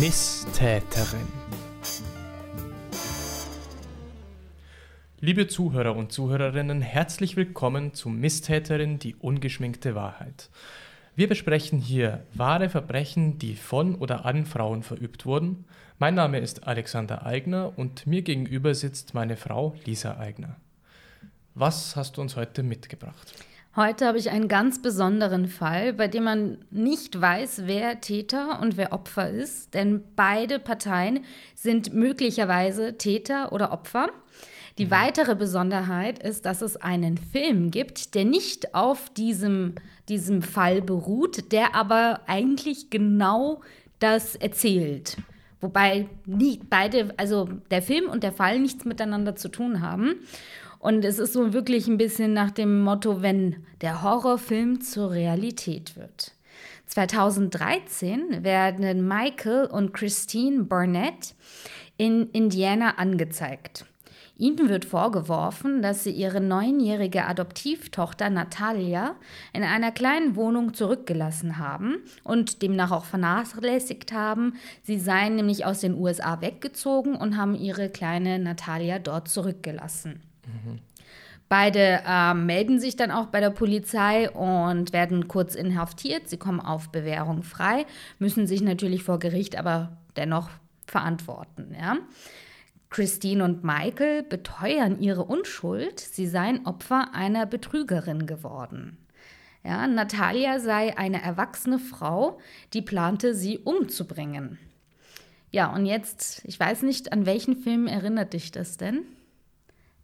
Misstäterin. Liebe Zuhörer und Zuhörerinnen, herzlich willkommen zu Misstäterin, die ungeschminkte Wahrheit. Wir besprechen hier wahre Verbrechen, die von oder an Frauen verübt wurden. Mein Name ist Alexander Eigner und mir gegenüber sitzt meine Frau Lisa Eigner. Was hast du uns heute mitgebracht? Heute habe ich einen ganz besonderen Fall, bei dem man nicht weiß, wer Täter und wer Opfer ist, denn beide Parteien sind möglicherweise Täter oder Opfer. Die mhm. weitere Besonderheit ist, dass es einen Film gibt, der nicht auf diesem, diesem Fall beruht, der aber eigentlich genau das erzählt. Wobei nie, beide, also der Film und der Fall nichts miteinander zu tun haben. Und es ist so wirklich ein bisschen nach dem Motto, wenn der Horrorfilm zur Realität wird. 2013 werden Michael und Christine Barnett in Indiana angezeigt. Ihnen wird vorgeworfen, dass sie ihre neunjährige Adoptivtochter Natalia in einer kleinen Wohnung zurückgelassen haben und demnach auch vernachlässigt haben. Sie seien nämlich aus den USA weggezogen und haben ihre kleine Natalia dort zurückgelassen. Beide äh, melden sich dann auch bei der Polizei und werden kurz inhaftiert. Sie kommen auf Bewährung frei, müssen sich natürlich vor Gericht aber dennoch verantworten. Ja? Christine und Michael beteuern ihre Unschuld, sie seien Opfer einer Betrügerin geworden. Ja, Natalia sei eine erwachsene Frau, die plante, sie umzubringen. Ja, und jetzt, ich weiß nicht, an welchen Film erinnert dich das denn?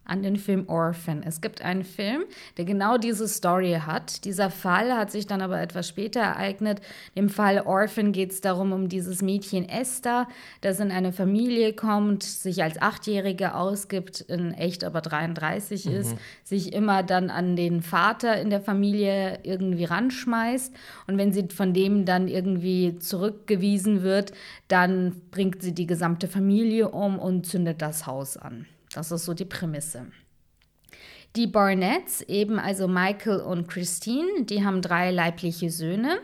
An den Film Orphan. Es gibt einen Film, der genau diese Story hat. Dieser Fall hat sich dann aber etwas später ereignet. Im Fall Orphan geht es darum, um dieses Mädchen Esther, das in eine Familie kommt, sich als Achtjährige ausgibt, in echt aber 33 mhm. ist, sich immer dann an den Vater in der Familie irgendwie ranschmeißt. Und wenn sie von dem dann irgendwie zurückgewiesen wird, dann bringt sie die gesamte Familie um und zündet das Haus an. Das ist so die Prämisse. Die Barnetts, eben also Michael und Christine, die haben drei leibliche Söhne.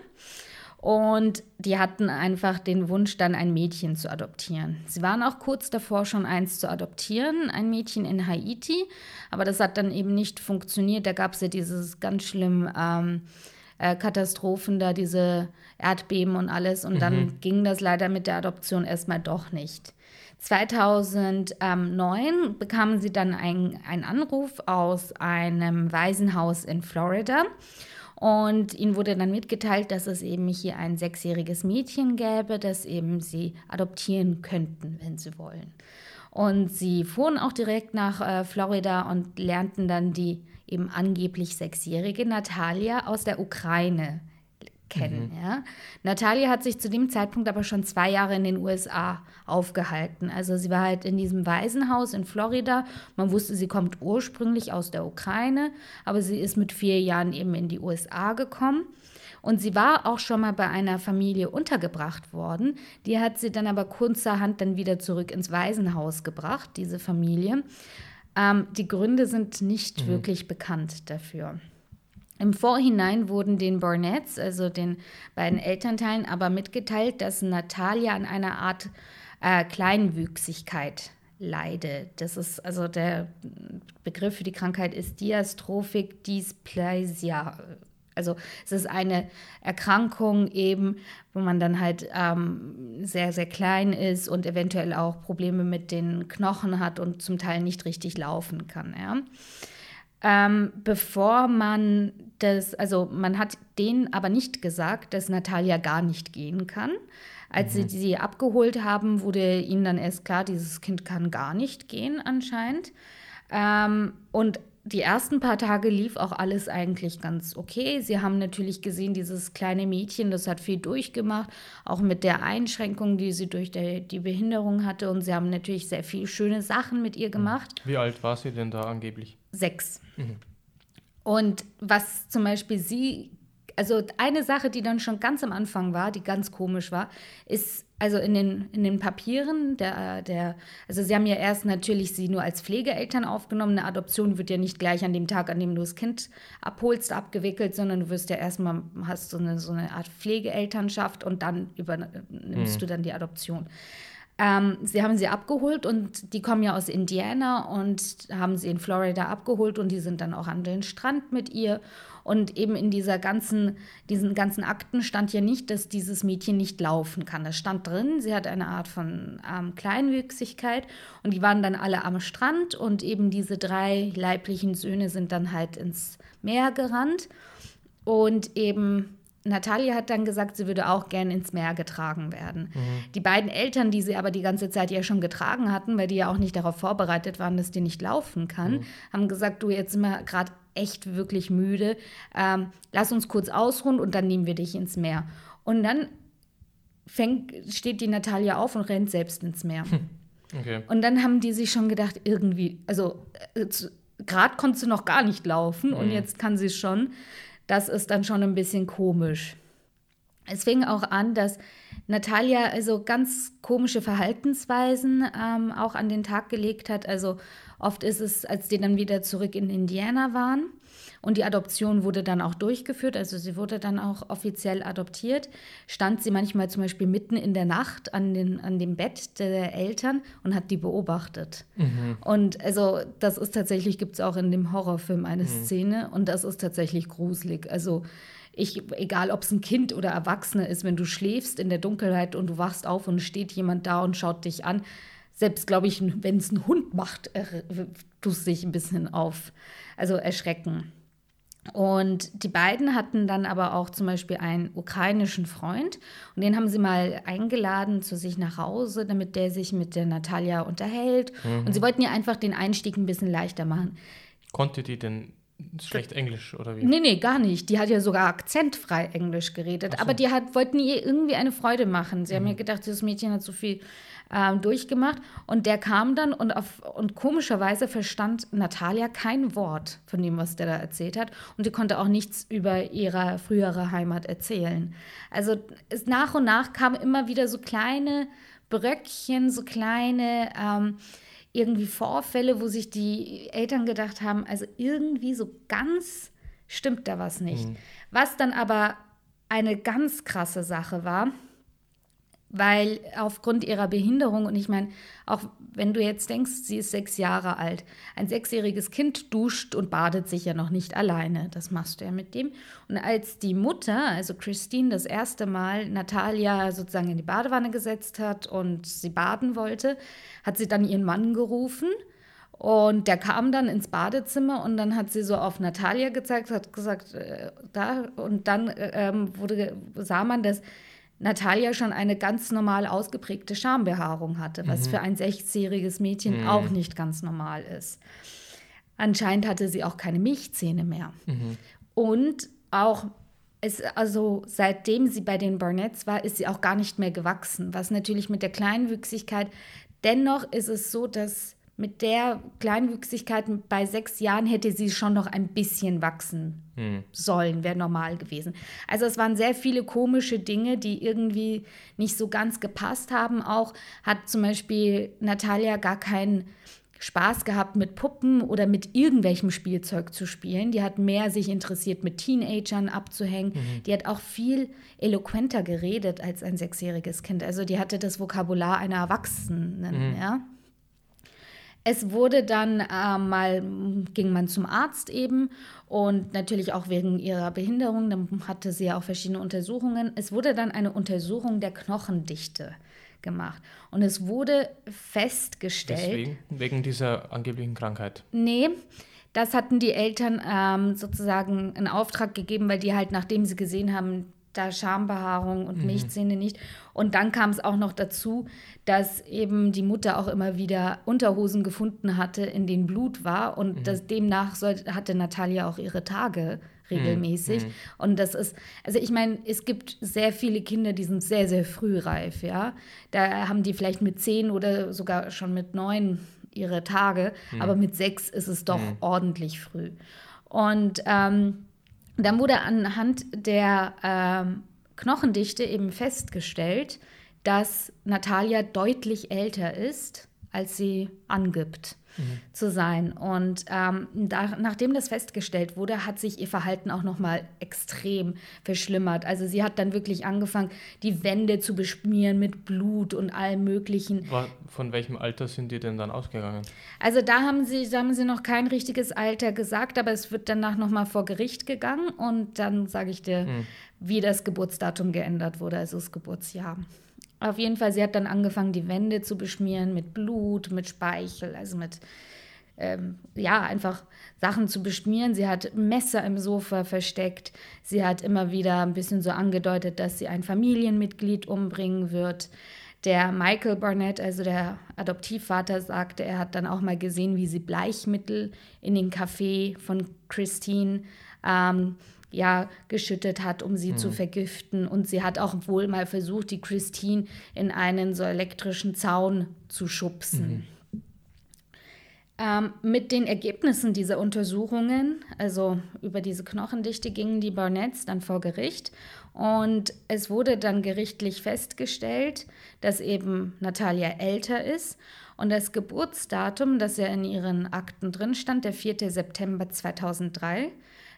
Und die hatten einfach den Wunsch, dann ein Mädchen zu adoptieren. Sie waren auch kurz davor, schon eins zu adoptieren, ein Mädchen in Haiti. Aber das hat dann eben nicht funktioniert. Da gab es ja dieses ganz schlimm ähm, äh, Katastrophen da, diese Erdbeben und alles. Und mhm. dann ging das leider mit der Adoption erstmal doch nicht. 2009 bekamen sie dann einen Anruf aus einem Waisenhaus in Florida. Und ihnen wurde dann mitgeteilt, dass es eben hier ein sechsjähriges Mädchen gäbe, das eben sie adoptieren könnten, wenn sie wollen. Und sie fuhren auch direkt nach äh, Florida und lernten dann die eben angeblich sechsjährige Natalia aus der Ukraine kennen. Mhm. Ja. Natalia hat sich zu dem Zeitpunkt aber schon zwei Jahre in den USA aufgehalten. Also sie war halt in diesem Waisenhaus in Florida. Man wusste, sie kommt ursprünglich aus der Ukraine, aber sie ist mit vier Jahren eben in die USA gekommen. Und sie war auch schon mal bei einer Familie untergebracht worden. Die hat sie dann aber kurzerhand dann wieder zurück ins Waisenhaus gebracht, diese Familie. Ähm, die Gründe sind nicht mhm. wirklich bekannt dafür. Im Vorhinein wurden den Barnetts, also den beiden Elternteilen, aber mitgeteilt, dass Natalia an einer Art äh, Kleinwüchsigkeit leide. Das ist also der Begriff für die Krankheit ist Diastrophic Dysplasia. Also es ist eine Erkrankung eben, wo man dann halt ähm, sehr, sehr klein ist und eventuell auch Probleme mit den Knochen hat und zum Teil nicht richtig laufen kann. Ja ähm, bevor man das, also man hat denen aber nicht gesagt, dass Natalia gar nicht gehen kann. Als mhm. sie sie abgeholt haben, wurde ihnen dann erst klar, dieses Kind kann gar nicht gehen anscheinend. Ähm, und die ersten paar Tage lief auch alles eigentlich ganz okay. Sie haben natürlich gesehen, dieses kleine Mädchen, das hat viel durchgemacht, auch mit der Einschränkung, die sie durch der, die Behinderung hatte. Und sie haben natürlich sehr viele schöne Sachen mit ihr gemacht. Wie alt war sie denn da angeblich? Sechs. Mhm. Und was zum Beispiel sie also eine Sache, die dann schon ganz am Anfang war, die ganz komisch war, ist, also in den, in den Papieren, der, der, also sie haben ja erst natürlich sie nur als Pflegeeltern aufgenommen. Eine Adoption wird ja nicht gleich an dem Tag, an dem du das Kind abholst, abgewickelt, sondern du wirst ja erstmal, hast so eine, so eine Art Pflegeelternschaft und dann übernimmst mhm. du dann die Adoption. Ähm, sie haben sie abgeholt und die kommen ja aus Indiana und haben sie in Florida abgeholt und die sind dann auch an den Strand mit ihr. Und eben in dieser ganzen, diesen ganzen Akten stand ja nicht, dass dieses Mädchen nicht laufen kann. Das stand drin, sie hat eine Art von ähm, Kleinwüchsigkeit und die waren dann alle am Strand und eben diese drei leiblichen Söhne sind dann halt ins Meer gerannt und eben Natalia hat dann gesagt, sie würde auch gerne ins Meer getragen werden. Mhm. Die beiden Eltern, die sie aber die ganze Zeit ja schon getragen hatten, weil die ja auch nicht darauf vorbereitet waren, dass die nicht laufen kann, mhm. haben gesagt, du jetzt sind wir gerade echt wirklich müde, ähm, lass uns kurz ausruhen und dann nehmen wir dich ins Meer. Und dann fängt, steht die Natalia auf und rennt selbst ins Meer. Hm. Okay. Und dann haben die sich schon gedacht, irgendwie, also äh, gerade konnte sie noch gar nicht laufen mhm. und jetzt kann sie schon das ist dann schon ein bisschen komisch. Es fing auch an, dass Natalia also ganz komische Verhaltensweisen ähm, auch an den Tag gelegt hat. Also oft ist es, als die dann wieder zurück in Indiana waren und die Adoption wurde dann auch durchgeführt, also sie wurde dann auch offiziell adoptiert, stand sie manchmal zum Beispiel mitten in der Nacht an, den, an dem Bett der Eltern und hat die beobachtet. Mhm. Und also das ist tatsächlich, gibt es auch in dem Horrorfilm eine mhm. Szene und das ist tatsächlich gruselig. Also ich, egal ob es ein Kind oder Erwachsene ist, wenn du schläfst in der Dunkelheit und du wachst auf und steht jemand da und schaut dich an, selbst glaube ich, wenn es ein Hund macht, tust dich ein bisschen auf, also erschrecken. Und die beiden hatten dann aber auch zum Beispiel einen ukrainischen Freund und den haben sie mal eingeladen zu sich nach Hause, damit der sich mit der Natalia unterhält. Mhm. Und sie wollten ja einfach den Einstieg ein bisschen leichter machen. Konnte die denn schlecht Englisch oder wie? Nee, nee, gar nicht. Die hat ja sogar akzentfrei Englisch geredet. So. Aber die hat, wollten ihr irgendwie eine Freude machen. Sie mhm. haben ja gedacht, dieses Mädchen hat so viel ähm, durchgemacht. Und der kam dann und, auf, und komischerweise verstand Natalia kein Wort von dem, was der da erzählt hat. Und sie konnte auch nichts über ihre frühere Heimat erzählen. Also es, nach und nach kamen immer wieder so kleine Bröckchen, so kleine ähm, irgendwie Vorfälle, wo sich die Eltern gedacht haben, also irgendwie so ganz stimmt da was nicht. Mhm. Was dann aber eine ganz krasse Sache war, weil aufgrund ihrer Behinderung, und ich meine, auch wenn du jetzt denkst, sie ist sechs Jahre alt, ein sechsjähriges Kind duscht und badet sich ja noch nicht alleine. Das machst du ja mit dem. Und als die Mutter, also Christine, das erste Mal Natalia sozusagen in die Badewanne gesetzt hat und sie baden wollte, hat sie dann ihren Mann gerufen. Und der kam dann ins Badezimmer und dann hat sie so auf Natalia gezeigt, hat gesagt, äh, da. Und dann äh, ähm, wurde, sah man, dass Natalia schon eine ganz normal ausgeprägte Schambehaarung hatte, was mhm. für ein sechsjähriges Mädchen mhm. auch nicht ganz normal ist. Anscheinend hatte sie auch keine Milchzähne mehr. Mhm. Und auch es, also seitdem sie bei den Barnetts war, ist sie auch gar nicht mehr gewachsen, was natürlich mit der Kleinwüchsigkeit. Dennoch ist es so, dass mit der Kleinwüchsigkeit bei sechs Jahren hätte sie schon noch ein bisschen wachsen hm. sollen, wäre normal gewesen. Also es waren sehr viele komische Dinge, die irgendwie nicht so ganz gepasst haben. Auch hat zum Beispiel Natalia gar keinen Spaß gehabt, mit Puppen oder mit irgendwelchem Spielzeug zu spielen. Die hat mehr sich interessiert, mit Teenagern abzuhängen. Mhm. Die hat auch viel eloquenter geredet als ein sechsjähriges Kind. Also die hatte das Vokabular einer Erwachsenen, mhm. ja. Es wurde dann äh, mal, ging man zum Arzt eben und natürlich auch wegen ihrer Behinderung, dann hatte sie ja auch verschiedene Untersuchungen. Es wurde dann eine Untersuchung der Knochendichte gemacht und es wurde festgestellt. Deswegen? Wegen dieser angeblichen Krankheit? Nee. Das hatten die Eltern ähm, sozusagen in Auftrag gegeben, weil die halt, nachdem sie gesehen haben, da Schambehaarung und mhm. Milchzähne nicht. Und dann kam es auch noch dazu, dass eben die Mutter auch immer wieder Unterhosen gefunden hatte, in denen Blut war. Und mhm. das, demnach sollte, hatte Natalia auch ihre Tage regelmäßig. Mhm. Und das ist, also ich meine, es gibt sehr viele Kinder, die sind sehr, sehr früh reif, ja. Da haben die vielleicht mit zehn oder sogar schon mit neun ihre Tage, mhm. aber mit sechs ist es doch mhm. ordentlich früh. Und ähm, Dann wurde anhand der ähm, Knochendichte eben festgestellt, dass Natalia deutlich älter ist, als sie angibt mhm. zu sein. Und ähm, da, nachdem das festgestellt wurde, hat sich ihr Verhalten auch noch mal extrem verschlimmert. Also sie hat dann wirklich angefangen, die Wände zu beschmieren mit Blut und allem Möglichen. Von welchem Alter sind die denn dann ausgegangen? Also da haben sie, da haben sie noch kein richtiges Alter gesagt, aber es wird danach noch mal vor Gericht gegangen und dann sage ich dir, mhm. wie das Geburtsdatum geändert wurde, also das Geburtsjahr. Auf jeden Fall, sie hat dann angefangen, die Wände zu beschmieren mit Blut, mit Speichel, also mit, ähm, ja, einfach Sachen zu beschmieren. Sie hat Messer im Sofa versteckt. Sie hat immer wieder ein bisschen so angedeutet, dass sie ein Familienmitglied umbringen wird. Der Michael Barnett, also der Adoptivvater, sagte, er hat dann auch mal gesehen, wie sie Bleichmittel in den Kaffee von Christine ähm, ja, geschüttet hat, um sie mhm. zu vergiften. Und sie hat auch wohl mal versucht, die Christine in einen so elektrischen Zaun zu schubsen. Mhm. Ähm, mit den Ergebnissen dieser Untersuchungen, also über diese Knochendichte, gingen die Barnetts dann vor Gericht. Und es wurde dann gerichtlich festgestellt, dass eben Natalia älter ist. Und das Geburtsdatum, das ja in ihren Akten drin stand, der 4. September 2003,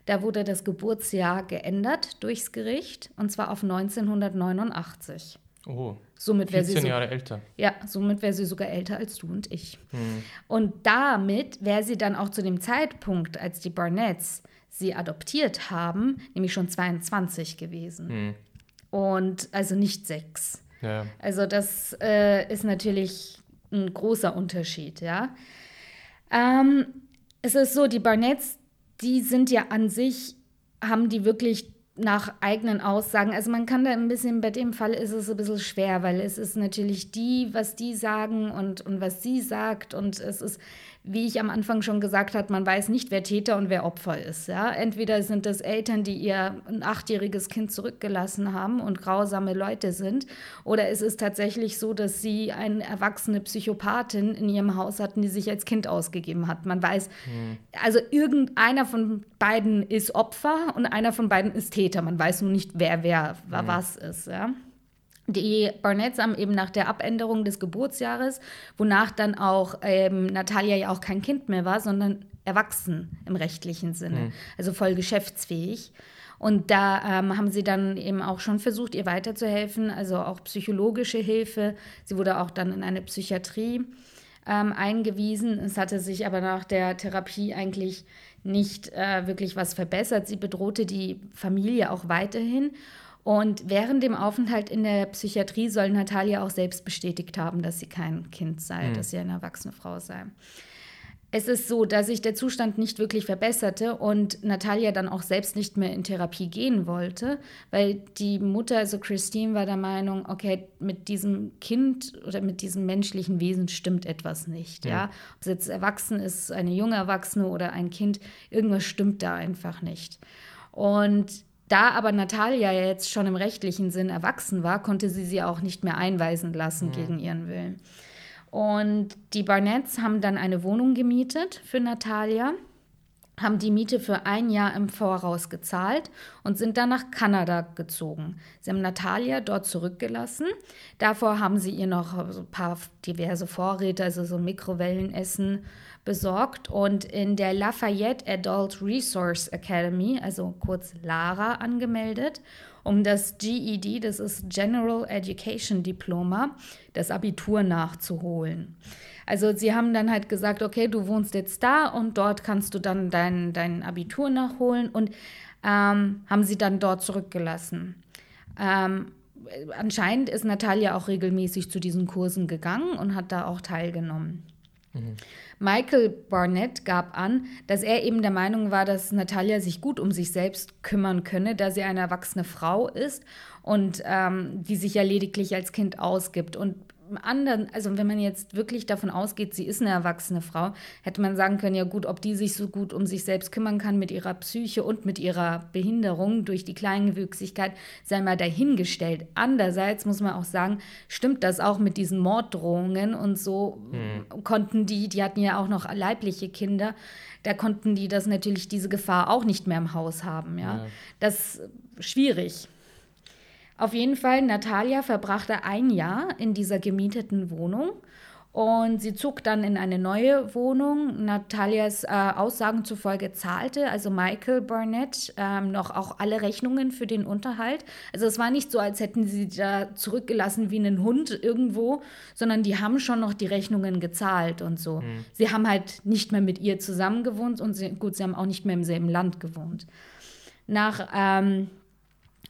da wurde das Geburtsjahr geändert durchs Gericht und zwar auf 1989. Oh. Somit 14 so, Jahre älter. Ja, somit wäre sie sogar älter als du und ich. Hm. Und damit wäre sie dann auch zu dem Zeitpunkt, als die Barnetts sie adoptiert haben, nämlich schon 22 gewesen. Hm. Und also nicht sechs. Ja. Also das äh, ist natürlich ein großer Unterschied, ja. Ähm, es ist so, die Barnetts, die sind ja an sich, haben die wirklich nach eigenen Aussagen, also man kann da ein bisschen, bei dem Fall ist es ein bisschen schwer, weil es ist natürlich die, was die sagen und, und was sie sagt. Und es ist wie ich am Anfang schon gesagt habe, man weiß nicht, wer Täter und wer Opfer ist. Ja? Entweder sind das Eltern, die ihr ein achtjähriges Kind zurückgelassen haben und grausame Leute sind, oder es ist tatsächlich so, dass sie eine erwachsene Psychopathin in ihrem Haus hatten, die sich als Kind ausgegeben hat. Man weiß, mhm. also irgendeiner von beiden ist Opfer und einer von beiden ist Täter. Man weiß nur nicht, wer wer mhm. was ist. Ja? Die Barnetts haben eben nach der Abänderung des Geburtsjahres, wonach dann auch ähm, Natalia ja auch kein Kind mehr war, sondern erwachsen im rechtlichen Sinne, mhm. also voll geschäftsfähig. Und da ähm, haben sie dann eben auch schon versucht, ihr weiterzuhelfen, also auch psychologische Hilfe. Sie wurde auch dann in eine Psychiatrie ähm, eingewiesen. Es hatte sich aber nach der Therapie eigentlich nicht äh, wirklich was verbessert. Sie bedrohte die Familie auch weiterhin. Und während dem Aufenthalt in der Psychiatrie soll Natalia auch selbst bestätigt haben, dass sie kein Kind sei, mhm. dass sie eine erwachsene Frau sei. Es ist so, dass sich der Zustand nicht wirklich verbesserte und Natalia dann auch selbst nicht mehr in Therapie gehen wollte, weil die Mutter, also Christine, war der Meinung, okay, mit diesem Kind oder mit diesem menschlichen Wesen stimmt etwas nicht. Ja. ja? Ob es jetzt erwachsen ist, eine junge Erwachsene oder ein Kind, irgendwas stimmt da einfach nicht. Und da aber Natalia ja jetzt schon im rechtlichen Sinn erwachsen war, konnte sie sie auch nicht mehr einweisen lassen mhm. gegen ihren Willen. Und die Barnetts haben dann eine Wohnung gemietet für Natalia, haben die Miete für ein Jahr im Voraus gezahlt und sind dann nach Kanada gezogen. Sie haben Natalia dort zurückgelassen. Davor haben sie ihr noch ein paar diverse Vorräte, also so Mikrowellenessen besorgt und in der Lafayette Adult Resource Academy, also kurz LARA, angemeldet, um das GED, das ist General Education Diploma, das Abitur nachzuholen. Also sie haben dann halt gesagt, okay, du wohnst jetzt da und dort kannst du dann dein, dein Abitur nachholen und ähm, haben sie dann dort zurückgelassen. Ähm, anscheinend ist Natalia auch regelmäßig zu diesen Kursen gegangen und hat da auch teilgenommen. Mhm. Michael Barnett gab an, dass er eben der Meinung war, dass Natalia sich gut um sich selbst kümmern könne, da sie eine erwachsene Frau ist und ähm, die sich ja lediglich als Kind ausgibt. Und anderen, also wenn man jetzt wirklich davon ausgeht, sie ist eine erwachsene Frau, hätte man sagen können, ja gut, ob die sich so gut um sich selbst kümmern kann mit ihrer Psyche und mit ihrer Behinderung durch die Kleinwüchsigkeit, sei mal dahingestellt. Andererseits muss man auch sagen, stimmt das auch mit diesen Morddrohungen und so hm. konnten die, die hatten ja auch noch leibliche Kinder, da konnten die das natürlich diese Gefahr auch nicht mehr im Haus haben, ja. ja. Das ist schwierig. Auf jeden Fall, Natalia verbrachte ein Jahr in dieser gemieteten Wohnung und sie zog dann in eine neue Wohnung. Natalias äh, Aussagen zufolge zahlte also Michael Burnett ähm, noch auch alle Rechnungen für den Unterhalt. Also es war nicht so, als hätten sie da zurückgelassen wie einen Hund irgendwo, sondern die haben schon noch die Rechnungen gezahlt und so. Mhm. Sie haben halt nicht mehr mit ihr zusammen gewohnt und sie, gut, sie haben auch nicht mehr im selben Land gewohnt. Nach ähm,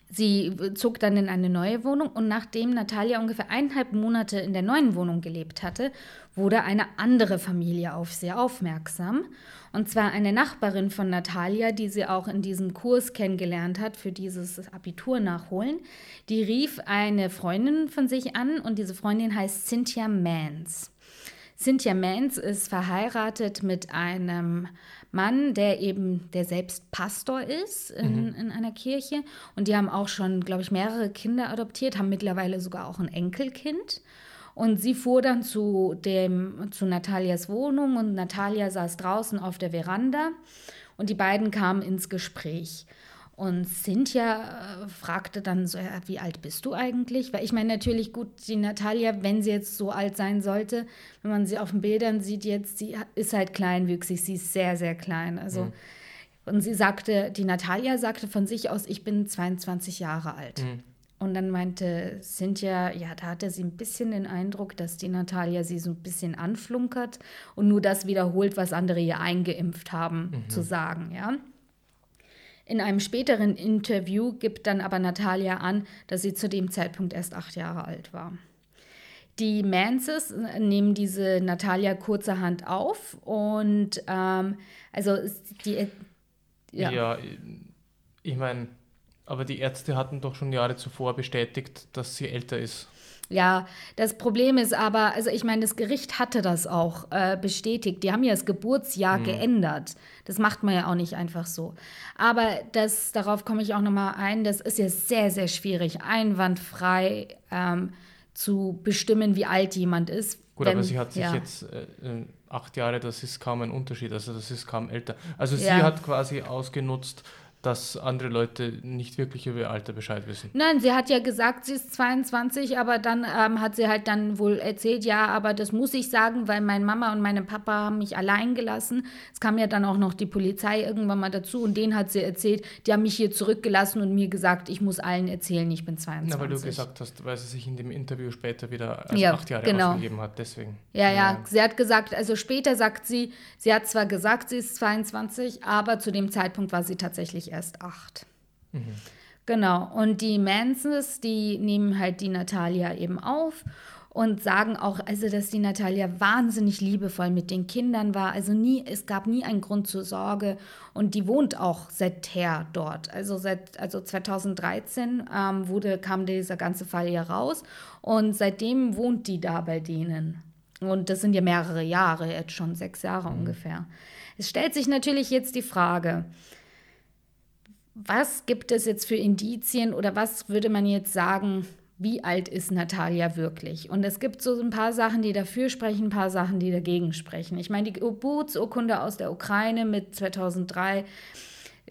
Sie zog dann in eine neue Wohnung und nachdem Natalia ungefähr eineinhalb Monate in der neuen Wohnung gelebt hatte, wurde eine andere Familie auf sie aufmerksam. Und zwar eine Nachbarin von Natalia, die sie auch in diesem Kurs kennengelernt hat für dieses Abitur nachholen. Die rief eine Freundin von sich an und diese Freundin heißt Cynthia Mans. Cynthia Mans ist verheiratet mit einem Mann, der eben, der selbst Pastor ist in, mhm. in einer Kirche. Und die haben auch schon, glaube ich, mehrere Kinder adoptiert, haben mittlerweile sogar auch ein Enkelkind. Und sie fuhr dann zu, dem, zu Natalias Wohnung und Natalia saß draußen auf der Veranda und die beiden kamen ins Gespräch. Und Cynthia äh, fragte dann so, ja, wie alt bist du eigentlich? Weil ich meine natürlich gut, die Natalia, wenn sie jetzt so alt sein sollte, wenn man sie auf den Bildern sieht jetzt, sie ist halt kleinwüchsig, sie ist sehr, sehr klein. Also, mhm. und sie sagte, die Natalia sagte von sich aus, ich bin 22 Jahre alt. Mhm. Und dann meinte Cynthia, ja, da hatte sie ein bisschen den Eindruck, dass die Natalia sie so ein bisschen anflunkert und nur das wiederholt, was andere ihr eingeimpft haben, mhm. zu sagen, ja. In einem späteren Interview gibt dann aber Natalia an, dass sie zu dem Zeitpunkt erst acht Jahre alt war. Die Manses nehmen diese Natalia kurzerhand auf und ähm, also die. Ja, ja ich meine, aber die Ärzte hatten doch schon Jahre zuvor bestätigt, dass sie älter ist. Ja, das Problem ist aber, also ich meine, das Gericht hatte das auch äh, bestätigt. Die haben ja das Geburtsjahr hm. geändert. Das macht man ja auch nicht einfach so. Aber das, darauf komme ich auch nochmal ein, das ist ja sehr, sehr schwierig, einwandfrei ähm, zu bestimmen, wie alt jemand ist. Gut, wenn, aber sie hat sich ja. jetzt äh, äh, acht Jahre, das ist kaum ein Unterschied, also das ist kaum älter. Also sie ja. hat quasi ausgenutzt, dass andere Leute nicht wirklich über ihr Alter Bescheid wissen. Nein, sie hat ja gesagt, sie ist 22, aber dann ähm, hat sie halt dann wohl erzählt, ja, aber das muss ich sagen, weil meine Mama und meine Papa haben mich allein gelassen. Es kam ja dann auch noch die Polizei irgendwann mal dazu und denen hat sie erzählt, die haben mich hier zurückgelassen und mir gesagt, ich muss allen erzählen, ich bin 22. Na, weil du gesagt hast, weil sie sich in dem Interview später wieder als ja, acht Jahre genau. ausgegeben hat, deswegen. Ja, ja, ja, sie hat gesagt, also später sagt sie, sie hat zwar gesagt, sie ist 22, aber zu dem Zeitpunkt war sie tatsächlich erst acht. Mhm. Genau. Und die Mansons, die nehmen halt die Natalia eben auf und sagen auch, also dass die Natalia wahnsinnig liebevoll mit den Kindern war. Also nie, es gab nie einen Grund zur Sorge und die wohnt auch seither dort. Also seit also 2013 ähm, wurde, kam dieser ganze Fall hier raus und seitdem wohnt die da bei denen. Und das sind ja mehrere Jahre, jetzt schon sechs Jahre mhm. ungefähr. Es stellt sich natürlich jetzt die Frage, was gibt es jetzt für Indizien oder was würde man jetzt sagen, wie alt ist Natalia wirklich? Und es gibt so ein paar Sachen, die dafür sprechen, ein paar Sachen, die dagegen sprechen. Ich meine, die Geburtsurkunde aus der Ukraine mit 2003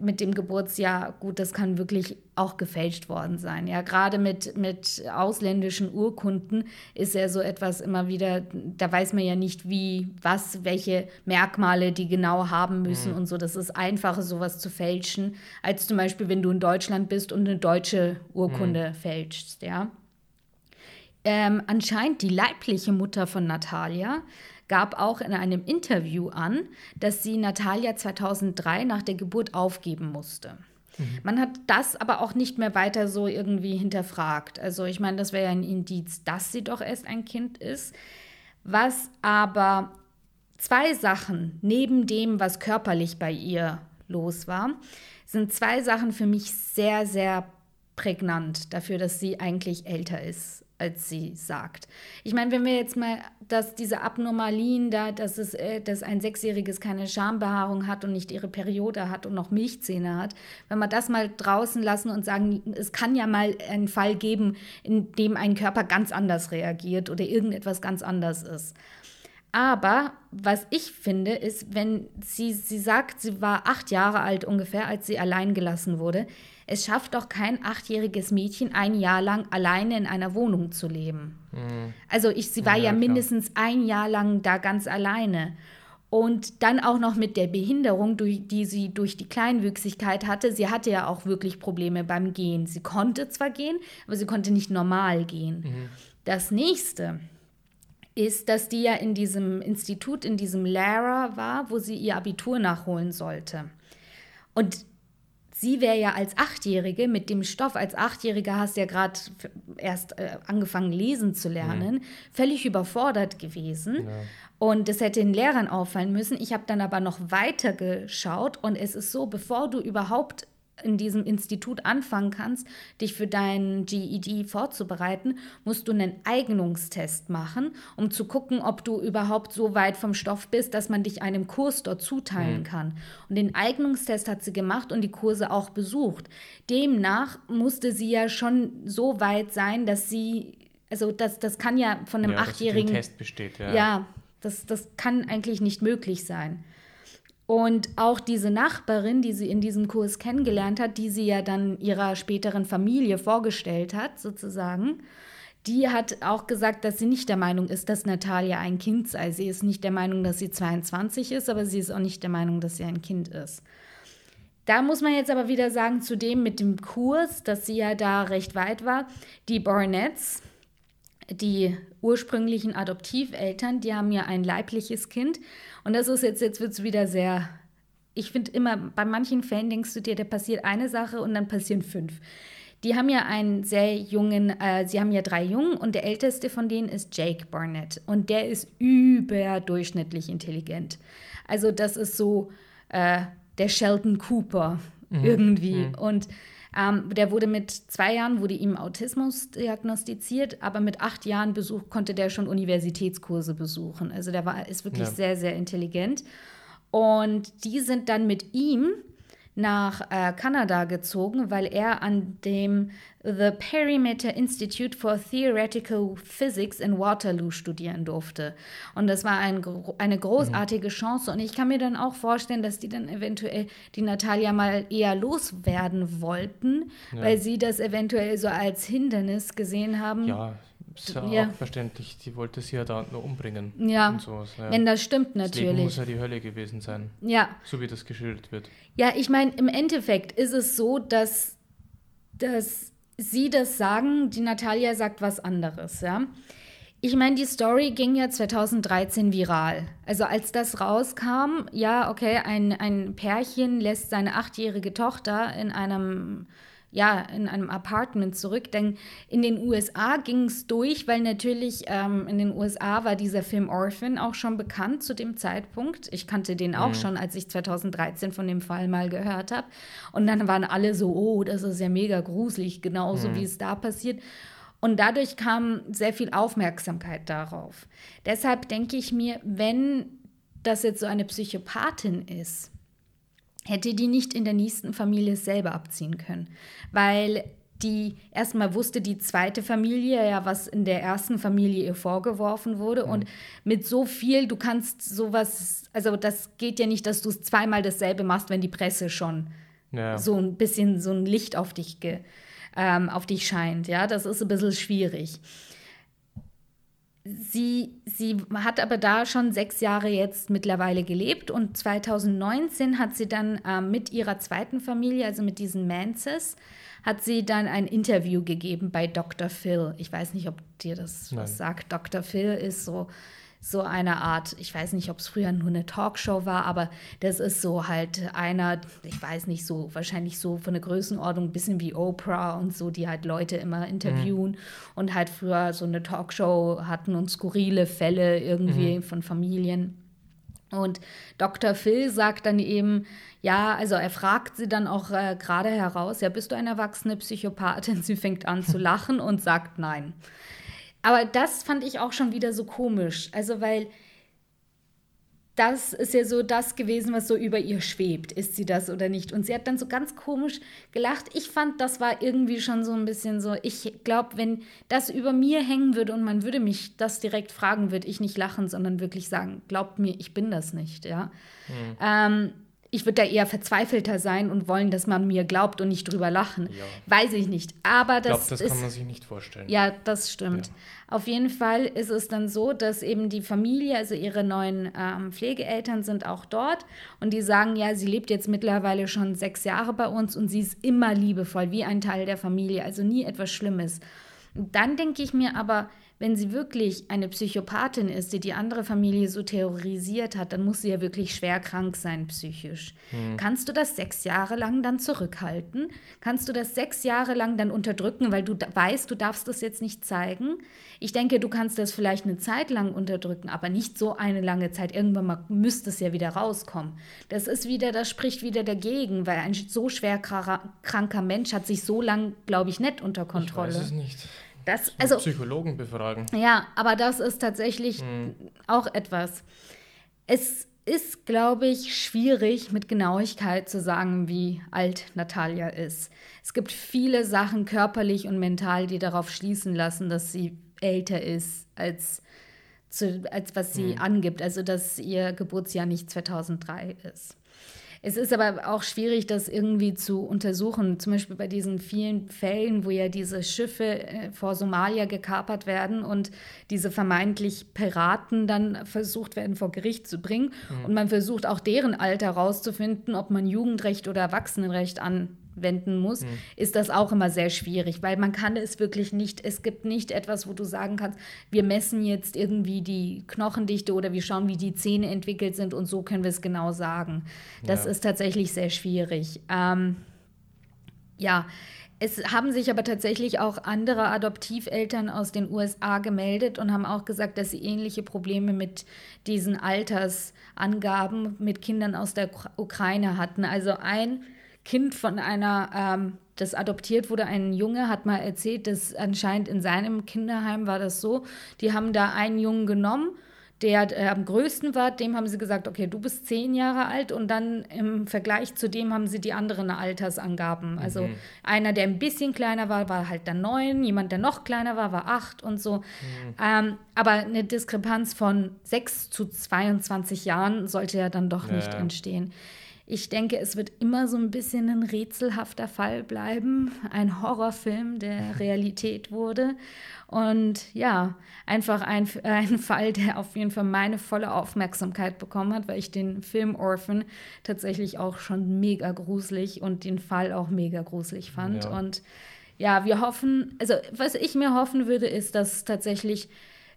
mit dem Geburtsjahr, gut, das kann wirklich auch gefälscht worden sein. Ja, gerade mit, mit ausländischen Urkunden ist ja so etwas immer wieder, da weiß man ja nicht, wie, was, welche Merkmale die genau haben müssen mhm. und so. Das ist einfacher, sowas zu fälschen, als zum Beispiel, wenn du in Deutschland bist und eine deutsche Urkunde mhm. fälschst, ja. Ähm, anscheinend die leibliche Mutter von Natalia gab auch in einem Interview an, dass sie Natalia 2003 nach der Geburt aufgeben musste. Mhm. Man hat das aber auch nicht mehr weiter so irgendwie hinterfragt. Also ich meine, das wäre ja ein Indiz, dass sie doch erst ein Kind ist. Was aber zwei Sachen neben dem, was körperlich bei ihr los war, sind zwei Sachen für mich sehr, sehr prägnant dafür, dass sie eigentlich älter ist als sie sagt. Ich meine, wenn wir jetzt mal, dass diese Abnormalien da, dass, es, äh, dass ein Sechsjähriges keine Schambehaarung hat und nicht ihre Periode hat und noch Milchzähne hat, wenn wir das mal draußen lassen und sagen, es kann ja mal einen Fall geben, in dem ein Körper ganz anders reagiert oder irgendetwas ganz anders ist. Aber was ich finde, ist, wenn sie, sie sagt, sie war acht Jahre alt ungefähr, als sie allein gelassen wurde, es schafft doch kein achtjähriges Mädchen ein Jahr lang alleine in einer Wohnung zu leben. Mhm. Also ich, sie war ja, ja mindestens ein Jahr lang da ganz alleine. Und dann auch noch mit der Behinderung, die sie durch die Kleinwüchsigkeit hatte. Sie hatte ja auch wirklich Probleme beim Gehen. Sie konnte zwar gehen, aber sie konnte nicht normal gehen. Mhm. Das nächste ist, dass die ja in diesem Institut, in diesem Lara war, wo sie ihr Abitur nachholen sollte. Und sie wäre ja als Achtjährige mit dem Stoff, als Achtjährige hast du ja gerade erst äh, angefangen lesen zu lernen, mhm. völlig überfordert gewesen. Ja. Und das hätte den Lehrern auffallen müssen. Ich habe dann aber noch weiter geschaut und es ist so, bevor du überhaupt in diesem Institut anfangen kannst, dich für deinen GED vorzubereiten, musst du einen Eignungstest machen, um zu gucken, ob du überhaupt so weit vom Stoff bist, dass man dich einem Kurs dort zuteilen mhm. kann. Und den Eignungstest hat sie gemacht und die Kurse auch besucht. Demnach musste sie ja schon so weit sein, dass sie, also das, das kann ja von einem ja, Achtjährigen. Test besteht, ja. Ja, das, das kann eigentlich nicht möglich sein. Und auch diese Nachbarin, die sie in diesem Kurs kennengelernt hat, die sie ja dann ihrer späteren Familie vorgestellt hat, sozusagen, die hat auch gesagt, dass sie nicht der Meinung ist, dass Natalia ein Kind sei. Sie ist nicht der Meinung, dass sie 22 ist, aber sie ist auch nicht der Meinung, dass sie ein Kind ist. Da muss man jetzt aber wieder sagen, zu dem mit dem Kurs, dass sie ja da recht weit war, die Barnetts, die ursprünglichen Adoptiveltern, die haben ja ein leibliches Kind. Und das ist jetzt, jetzt wird es wieder sehr. Ich finde immer, bei manchen Fällen denkst du dir, da passiert eine Sache und dann passieren fünf. Die haben ja einen sehr jungen, äh, sie haben ja drei Jungen und der älteste von denen ist Jake Barnett. Und der ist überdurchschnittlich intelligent. Also, das ist so äh, der Sheldon Cooper mhm. irgendwie. Mhm. Und ähm, der wurde mit zwei Jahren, wurde ihm Autismus diagnostiziert, aber mit acht Jahren Besuch, konnte der schon Universitätskurse besuchen. Also der war, ist wirklich ja. sehr, sehr intelligent. Und die sind dann mit ihm nach äh, Kanada gezogen, weil er an dem The Perimeter Institute for Theoretical Physics in Waterloo studieren durfte. Und das war ein, eine großartige mhm. Chance. Und ich kann mir dann auch vorstellen, dass die dann eventuell die Natalia mal eher loswerden wollten, ja. weil sie das eventuell so als Hindernis gesehen haben. Ja, ist ja, ja, auch verständlich. Die wollte sie ja da nur umbringen. Ja, ja. wenn das stimmt natürlich. Das Leben muss ja die Hölle gewesen sein. Ja. So wie das geschildert wird. Ja, ich meine, im Endeffekt ist es so, dass, dass sie das sagen, die Natalia sagt was anderes, ja. Ich meine, die Story ging ja 2013 viral. Also als das rauskam, ja, okay, ein, ein Pärchen lässt seine achtjährige Tochter in einem ja, in einem Apartment zurück. Denn in den USA ging es durch, weil natürlich ähm, in den USA war dieser Film Orphan auch schon bekannt zu dem Zeitpunkt. Ich kannte den auch mhm. schon, als ich 2013 von dem Fall mal gehört habe. Und dann waren alle so, oh, das ist ja mega gruselig, genauso mhm. wie es da passiert. Und dadurch kam sehr viel Aufmerksamkeit darauf. Deshalb denke ich mir, wenn das jetzt so eine Psychopathin ist, hätte die nicht in der nächsten Familie selber abziehen können. Weil die erstmal wusste die zweite Familie ja, was in der ersten Familie ihr vorgeworfen wurde. Mhm. Und mit so viel, du kannst sowas, also das geht ja nicht, dass du zweimal dasselbe machst, wenn die Presse schon ja. so ein bisschen so ein Licht auf dich, ge, ähm, auf dich scheint. Ja, das ist ein bisschen schwierig. Sie, sie hat aber da schon sechs Jahre jetzt mittlerweile gelebt und 2019 hat sie dann äh, mit ihrer zweiten Familie, also mit diesen Manses, hat sie dann ein Interview gegeben bei Dr. Phil. Ich weiß nicht, ob dir das Nein. was sagt. Dr. Phil ist so so eine Art, ich weiß nicht, ob es früher nur eine Talkshow war, aber das ist so halt einer, ich weiß nicht, so wahrscheinlich so von der Größenordnung ein bisschen wie Oprah und so, die halt Leute immer interviewen mhm. und halt früher so eine Talkshow hatten und skurrile Fälle irgendwie mhm. von Familien. Und Dr. Phil sagt dann eben, ja, also er fragt sie dann auch äh, gerade heraus, ja, bist du eine erwachsene Psychopathin? Sie fängt an zu lachen und sagt nein. Aber das fand ich auch schon wieder so komisch. Also, weil das ist ja so das gewesen, was so über ihr schwebt. Ist sie das oder nicht? Und sie hat dann so ganz komisch gelacht. Ich fand, das war irgendwie schon so ein bisschen so. Ich glaube, wenn das über mir hängen würde und man würde mich das direkt fragen, würde ich nicht lachen, sondern wirklich sagen: Glaubt mir, ich bin das nicht. Ja. Mhm. Ähm, ich würde da eher verzweifelter sein und wollen, dass man mir glaubt und nicht drüber lachen. Ja. Weiß ich nicht. Aber das, ich glaube, das ist, kann man sich nicht vorstellen. Ja, das stimmt. Ja. Auf jeden Fall ist es dann so, dass eben die Familie, also ihre neuen ähm, Pflegeeltern sind auch dort und die sagen, ja, sie lebt jetzt mittlerweile schon sechs Jahre bei uns und sie ist immer liebevoll, wie ein Teil der Familie, also nie etwas Schlimmes. Und dann denke ich mir aber, wenn sie wirklich eine Psychopathin ist, die die andere Familie so terrorisiert hat, dann muss sie ja wirklich schwer krank sein psychisch. Hm. Kannst du das sechs Jahre lang dann zurückhalten? Kannst du das sechs Jahre lang dann unterdrücken, weil du weißt, du darfst das jetzt nicht zeigen? Ich denke, du kannst das vielleicht eine Zeit lang unterdrücken, aber nicht so eine lange Zeit. Irgendwann mal müsste es ja wieder rauskommen. Das ist wieder, das spricht wieder dagegen, weil ein so schwer kranker Mensch hat sich so lang, glaube ich, nicht unter Kontrolle. Ich weiß es nicht. Das, also, Psychologen befragen. Ja, aber das ist tatsächlich hm. auch etwas. Es ist, glaube ich, schwierig mit Genauigkeit zu sagen, wie alt Natalia ist. Es gibt viele Sachen körperlich und mental, die darauf schließen lassen, dass sie älter ist als, zu, als was sie hm. angibt. Also dass ihr Geburtsjahr nicht 2003 ist. Es ist aber auch schwierig, das irgendwie zu untersuchen. Zum Beispiel bei diesen vielen Fällen, wo ja diese Schiffe äh, vor Somalia gekapert werden und diese vermeintlich Piraten dann versucht werden, vor Gericht zu bringen. Mhm. Und man versucht auch deren Alter rauszufinden, ob man Jugendrecht oder Erwachsenenrecht an wenden muss, mhm. ist das auch immer sehr schwierig, weil man kann es wirklich nicht, es gibt nicht etwas, wo du sagen kannst, wir messen jetzt irgendwie die Knochendichte oder wir schauen, wie die Zähne entwickelt sind und so können wir es genau sagen. Das ja. ist tatsächlich sehr schwierig. Ähm, ja, es haben sich aber tatsächlich auch andere Adoptiveltern aus den USA gemeldet und haben auch gesagt, dass sie ähnliche Probleme mit diesen Altersangaben mit Kindern aus der Ukraine hatten. Also ein Kind von einer, ähm, das adoptiert wurde, ein Junge, hat mal erzählt, dass anscheinend in seinem Kinderheim war das so, die haben da einen Jungen genommen, der äh, am größten war, dem haben sie gesagt, okay, du bist zehn Jahre alt und dann im Vergleich zu dem haben sie die anderen Altersangaben. Also mhm. einer, der ein bisschen kleiner war, war halt dann neun, jemand, der noch kleiner war, war acht und so. Mhm. Ähm, aber eine Diskrepanz von sechs zu 22 Jahren sollte ja dann doch ja. nicht entstehen. Ich denke, es wird immer so ein bisschen ein rätselhafter Fall bleiben, ein Horrorfilm, der Realität wurde. Und ja, einfach ein, ein Fall, der auf jeden Fall meine volle Aufmerksamkeit bekommen hat, weil ich den Film Orphan tatsächlich auch schon mega gruselig und den Fall auch mega gruselig fand. Ja. Und ja, wir hoffen, also was ich mir hoffen würde, ist, dass tatsächlich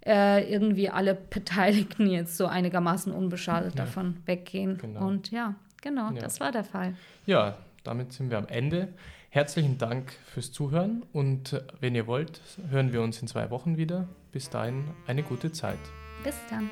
äh, irgendwie alle Beteiligten jetzt so einigermaßen unbeschadet ja. davon weggehen. Genau. Und ja, Genau, ja. das war der Fall. Ja, damit sind wir am Ende. Herzlichen Dank fürs Zuhören und wenn ihr wollt, hören wir uns in zwei Wochen wieder. Bis dahin eine gute Zeit. Bis dann.